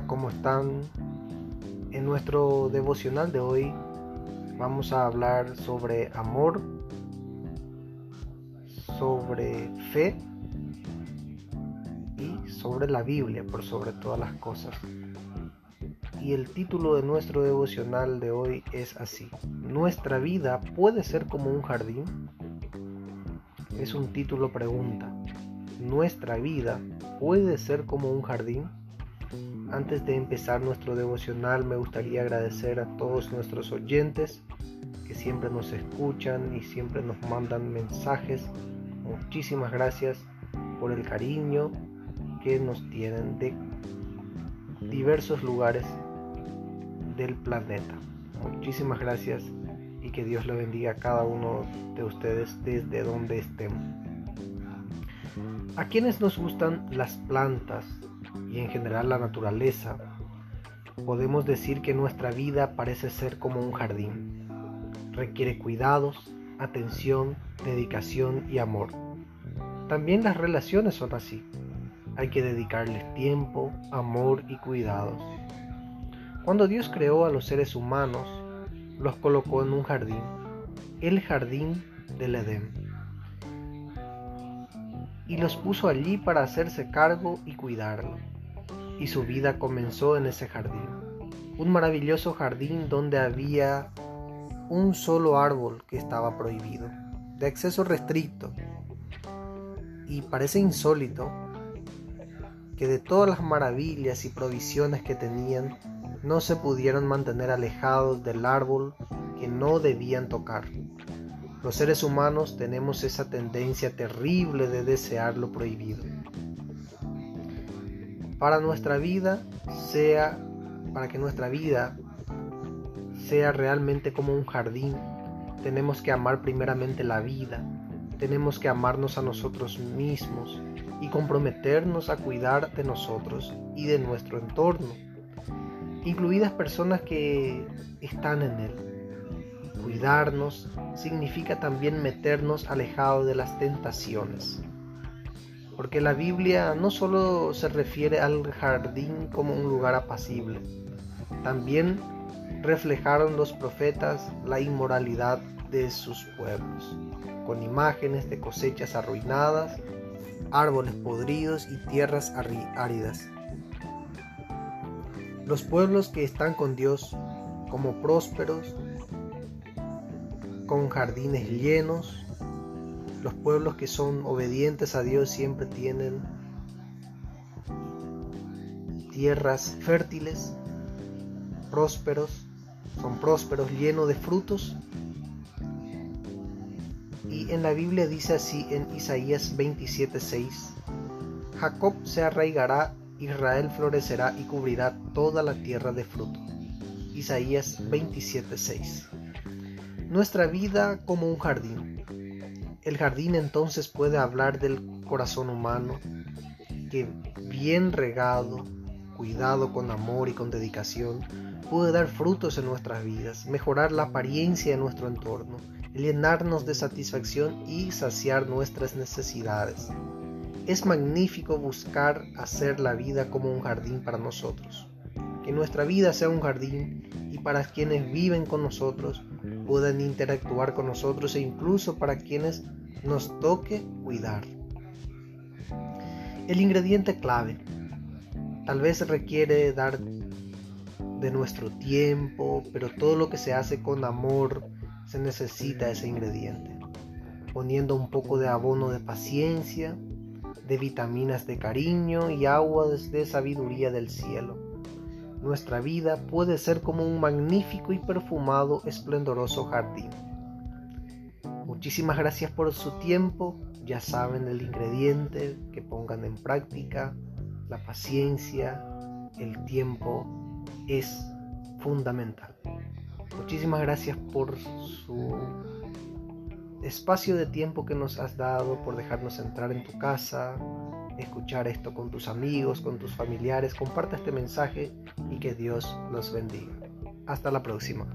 ¿cómo están? En nuestro devocional de hoy vamos a hablar sobre amor, sobre fe y sobre la Biblia por sobre todas las cosas. Y el título de nuestro devocional de hoy es así. ¿Nuestra vida puede ser como un jardín? Es un título pregunta. ¿Nuestra vida puede ser como un jardín? Antes de empezar nuestro devocional me gustaría agradecer a todos nuestros oyentes que siempre nos escuchan y siempre nos mandan mensajes. Muchísimas gracias por el cariño que nos tienen de diversos lugares del planeta. Muchísimas gracias y que Dios le bendiga a cada uno de ustedes desde donde estén. A quienes nos gustan las plantas, y en general la naturaleza, podemos decir que nuestra vida parece ser como un jardín. Requiere cuidados, atención, dedicación y amor. También las relaciones son así. Hay que dedicarles tiempo, amor y cuidados. Cuando Dios creó a los seres humanos, los colocó en un jardín, el jardín del Edén y los puso allí para hacerse cargo y cuidarlo. Y su vida comenzó en ese jardín, un maravilloso jardín donde había un solo árbol que estaba prohibido, de acceso restricto. Y parece insólito que de todas las maravillas y provisiones que tenían, no se pudieron mantener alejados del árbol que no debían tocar. Los seres humanos tenemos esa tendencia terrible de desear lo prohibido. Para nuestra vida sea, para que nuestra vida sea realmente como un jardín, tenemos que amar primeramente la vida, tenemos que amarnos a nosotros mismos y comprometernos a cuidar de nosotros y de nuestro entorno, incluidas personas que están en él. Cuidarnos significa también meternos alejado de las tentaciones. Porque la Biblia no solo se refiere al jardín como un lugar apacible, también reflejaron los profetas la inmoralidad de sus pueblos, con imágenes de cosechas arruinadas, árboles podridos y tierras áridas. Los pueblos que están con Dios como prósperos con jardines llenos. Los pueblos que son obedientes a Dios siempre tienen tierras fértiles, prósperos, son prósperos, llenos de frutos. Y en la Biblia dice así en Isaías 27:6, Jacob se arraigará, Israel florecerá y cubrirá toda la tierra de fruto. Isaías 27:6 nuestra vida como un jardín. El jardín entonces puede hablar del corazón humano que bien regado, cuidado con amor y con dedicación, puede dar frutos en nuestras vidas, mejorar la apariencia de nuestro entorno, llenarnos de satisfacción y saciar nuestras necesidades. Es magnífico buscar hacer la vida como un jardín para nosotros. Que nuestra vida sea un jardín para quienes viven con nosotros puedan interactuar con nosotros e incluso para quienes nos toque cuidar. El ingrediente clave tal vez requiere dar de nuestro tiempo, pero todo lo que se hace con amor se necesita ese ingrediente. Poniendo un poco de abono de paciencia, de vitaminas de cariño y agua de sabiduría del cielo nuestra vida puede ser como un magnífico y perfumado, esplendoroso jardín. Muchísimas gracias por su tiempo. Ya saben el ingrediente que pongan en práctica. La paciencia, el tiempo es fundamental. Muchísimas gracias por su espacio de tiempo que nos has dado, por dejarnos entrar en tu casa, escuchar esto con tus amigos, con tus familiares. Comparte este mensaje y que Dios los bendiga. Hasta la próxima.